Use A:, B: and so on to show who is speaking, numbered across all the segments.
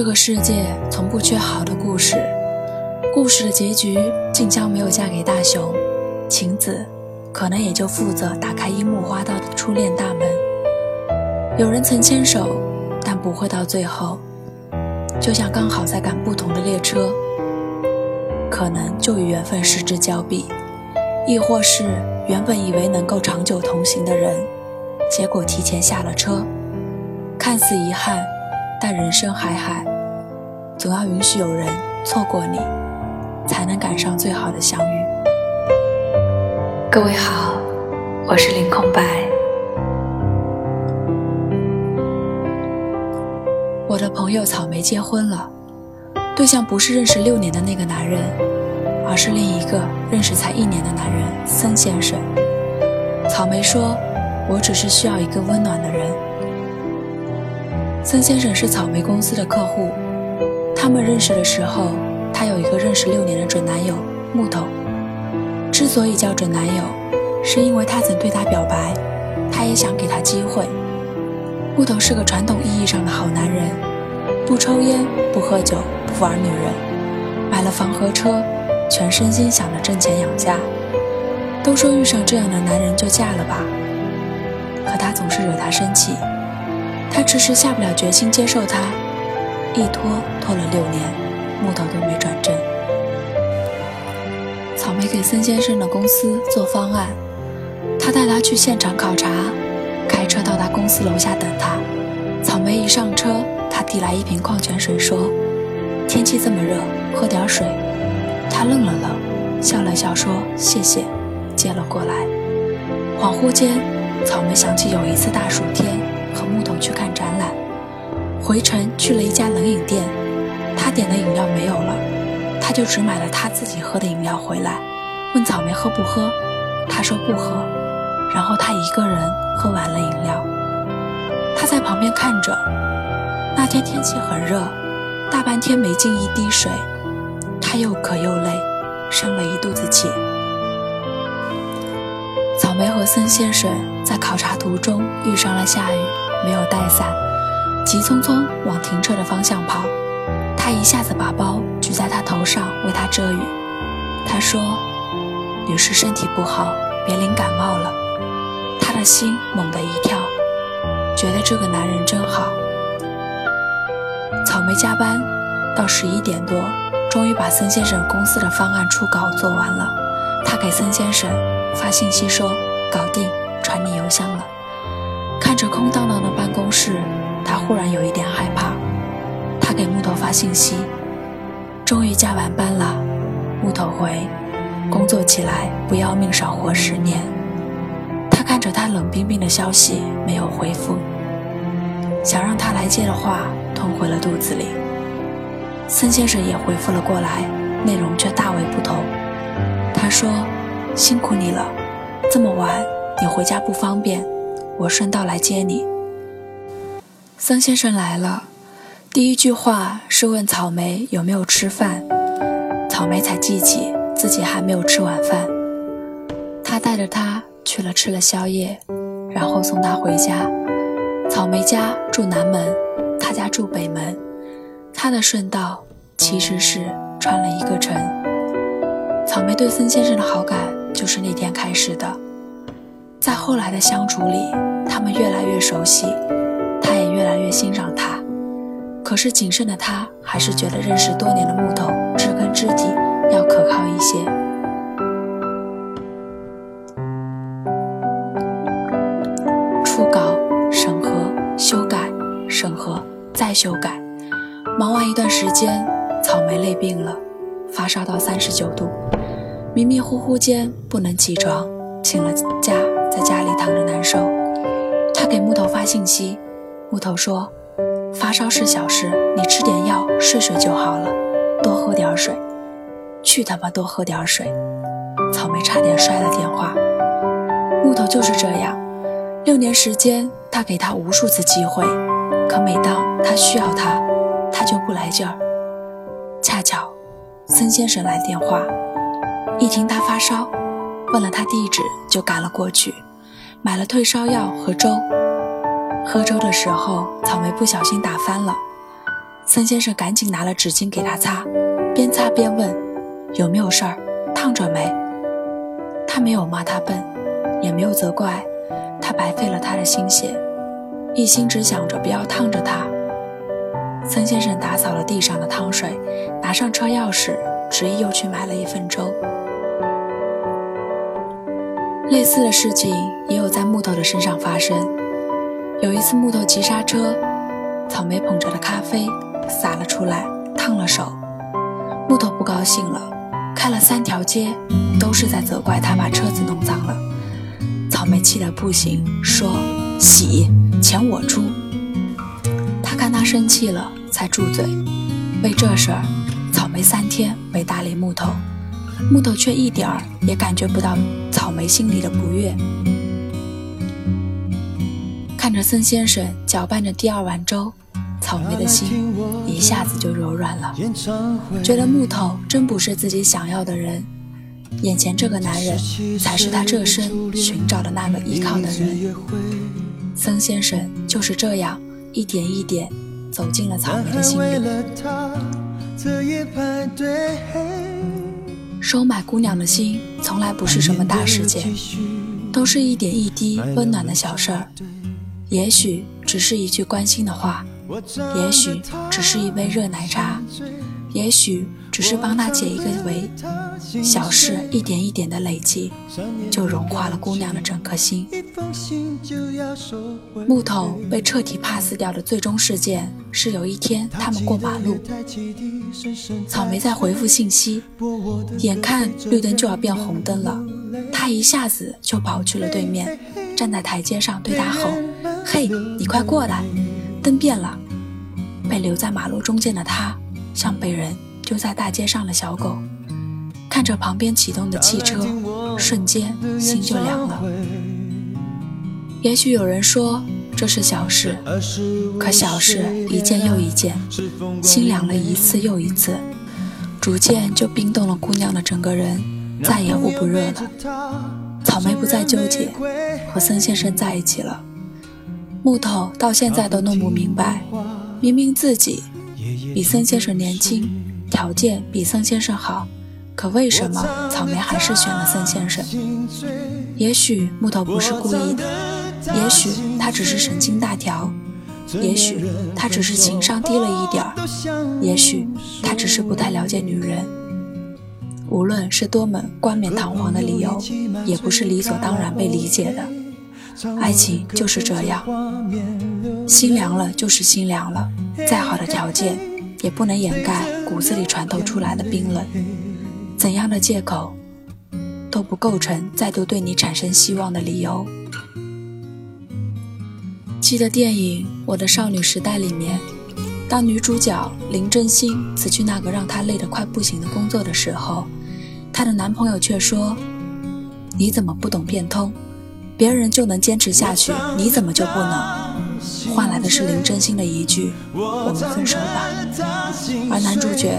A: 这个世界从不缺好的故事，故事的结局，静香没有嫁给大雄，晴子可能也就负责打开樱木花道的初恋大门。有人曾牵手，但不会到最后，就像刚好在赶不同的列车，可能就与缘分失之交臂，亦或是原本以为能够长久同行的人，结果提前下了车，看似遗憾。但人生海海，总要允许有人错过你，才能赶上最好的相遇。各位好，我是林空白。我的朋友草莓结婚了，对象不是认识六年的那个男人，而是另一个认识才一年的男人森先生。草莓说：“我只是需要一个温暖的人。”森先生是草莓公司的客户，他们认识的时候，她有一个认识六年的准男友木头。之所以叫准男友，是因为他曾对他表白，他也想给他机会。木头是个传统意义上的好男人，不抽烟，不喝酒，不玩女人，买了房和车，全身心想着挣钱养家。都说遇上这样的男人就嫁了吧，可他总是惹他生气。他迟迟下不了决心接受他，一拖拖了六年，木头都没转正。草莓给孙先生的公司做方案，他带他去现场考察，开车到他公司楼下等他。草莓一上车，他递来一瓶矿泉水，说：“天气这么热，喝点水。”他愣了愣，笑了笑说：“谢谢。”接了过来。恍惚间，草莓想起有一次大暑天。和木头去看展览，回程去了一家冷饮店，他点的饮料没有了，他就只买了他自己喝的饮料回来，问草莓喝不喝，他说不喝，然后他一个人喝完了饮料。他在旁边看着，那天天气很热，大半天没进一滴水，他又渴又累，生了一肚子气。草莓和森先生在考察途中遇上了下雨，没有带伞，急匆匆往停车的方向跑。他一下子把包举在他头上为他遮雨。他说：“女士身体不好，别淋感冒了。”他的心猛地一跳，觉得这个男人真好。草莓加班到十一点多，终于把森先生公司的方案初稿做完了。他给森先生。发信息说搞定，传你邮箱了。看着空荡荡的办公室，他忽然有一点害怕。他给木头发信息，终于加完班了。木头回，工作起来不要命少活十年。他看着他冷冰冰的消息，没有回复。想让他来接的话吞回了肚子里。森先生也回复了过来，内容却大为不同。他说。辛苦你了，这么晚你回家不方便，我顺道来接你。桑先生来了，第一句话是问草莓有没有吃饭，草莓才记起自己还没有吃晚饭。他带着他去了吃了宵夜，然后送他回家。草莓家住南门，他家住北门，他的顺道其实是穿了一个城。草莓对孙先生的好感。就是那天开始的，在后来的相处里，他们越来越熟悉，欣赏他。可是谨慎的他，还是觉得认识多年的木头知根知底，要可靠一些。初稿、审核、修改、审核、再修改，忙完一段时间，草莓累病了，发烧到三十九度。迷迷糊糊间不能起床，请了假，在家里躺着难受。他给木头发信息，木头说：“发烧是小事，你吃点药，睡睡就好了，多喝点水。”去他妈多喝点水！草莓差点摔了电话。木头就是这样，六年时间，他给他无数次机会，可每当他需要他，他就不来劲儿。恰巧，森先生来电话。一听他发烧，问了他地址，就赶了过去，买了退烧药和粥。喝粥的时候，草莓不小心打翻了，孙先生赶紧拿了纸巾给他擦，边擦边问：“有没有事儿？烫着没？”他没有骂他笨，也没有责怪他白费了他的心血，一心只想着不要烫着他。孙先生打扫了地上的汤水，拿上车钥匙，执意又去买了一份粥。类似的事情也有在木头的身上发生。有一次，木头急刹车，草莓捧着的咖啡洒了出来，烫了手。木头不高兴了，开了三条街，都是在责怪他把车子弄脏了。草莓气得不行，说：“洗，钱我出。”他看他生气了，才住嘴。为这事儿，草莓三天没搭理木头。木头却一点儿也感觉不到草莓心里的不悦。看着孙先生搅拌着第二碗粥，草莓的心一下子就柔软了，觉得木头真不是自己想要的人，眼前这个男人才是他这生寻找的那个依靠的人。孙先生就是这样一点一点走进了草莓的心里。收买姑娘的心，从来不是什么大事件，都是一点一滴温暖的小事儿。也许只是一句关心的话，也许只是一杯热奶茶，也许只是帮他解一个围。小事一点一点的累积，就融化了姑娘的整颗心。木头被彻底 pass 掉的最终事件是有一天他们过马路，草莓在回复信息，眼看绿灯就要变红灯了，他一下子就跑去了对面，站在台阶上对他吼：“嘿，你快过来，灯变了！”被留在马路中间的他，像被人丢在大街上的小狗。看着旁边启动的汽车，瞬间心就凉了。也许有人说这是小事，可小事一件又一件，心凉了一次又一次，逐渐就冰冻了姑娘的整个人，再也捂不热了。草莓不再纠结，和孙先生在一起了。木头到现在都弄不明白，明明自己比孙先生年轻，条件比孙先生好。可为什么草莓还是选了孙先生？也许木头不是故意的，也许他只是神经大条，也许他只是情商低了一点，也许他只是不太了解女人。无论是多么冠冕堂皇的理由，也不是理所当然被理解的。爱情就是这样，心凉了就是心凉了，再好的条件也不能掩盖骨子里传透出来的冰冷。怎样的借口都不构成再度对你产生希望的理由。记得电影《我的少女时代》里面，当女主角林真心辞去那个让她累得快不行的工作的时候，她的男朋友却说：“你怎么不懂变通？别人就能坚持下去，你怎么就不能？”换来的是林真心的一句：“我们分手吧。”而男主角。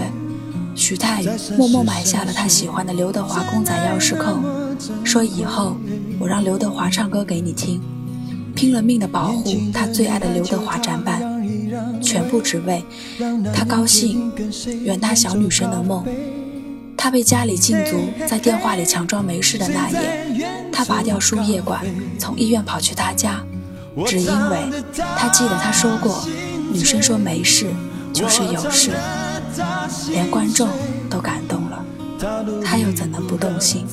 A: 徐太宇默默买下了他喜欢的刘德华公仔钥匙扣，说以后我让刘德华唱歌给你听，拼了命的保护他最爱的刘德华展板，全部只为他高兴，圆他小女生的梦。他被家里禁足，在电话里强装没事的那夜，他拔掉输液管，从医院跑去他家，只因为他记得他说过，女生说没事就是有事。连观众都感动了，他又怎能不动心？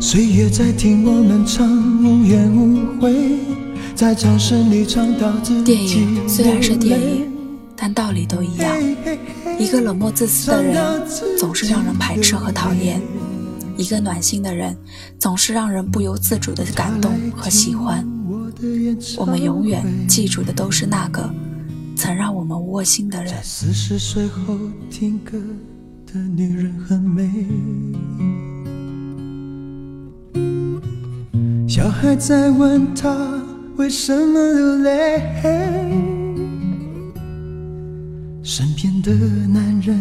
A: 岁月在听我们唱，无怨无悔，在掌声里唱到自己。电影虽然是电影，但道理都一样。一个冷漠自私的人，总是让人排斥和讨厌；一个暖心的人，总是让人不由自主的感动和喜欢。我们永远记住的都是那个曾让我们窝心的人。四十岁后听歌的女人很美。小孩在问她为什么流泪，身边的男人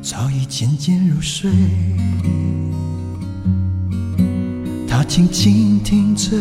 A: 早已渐渐入睡，他静静听着。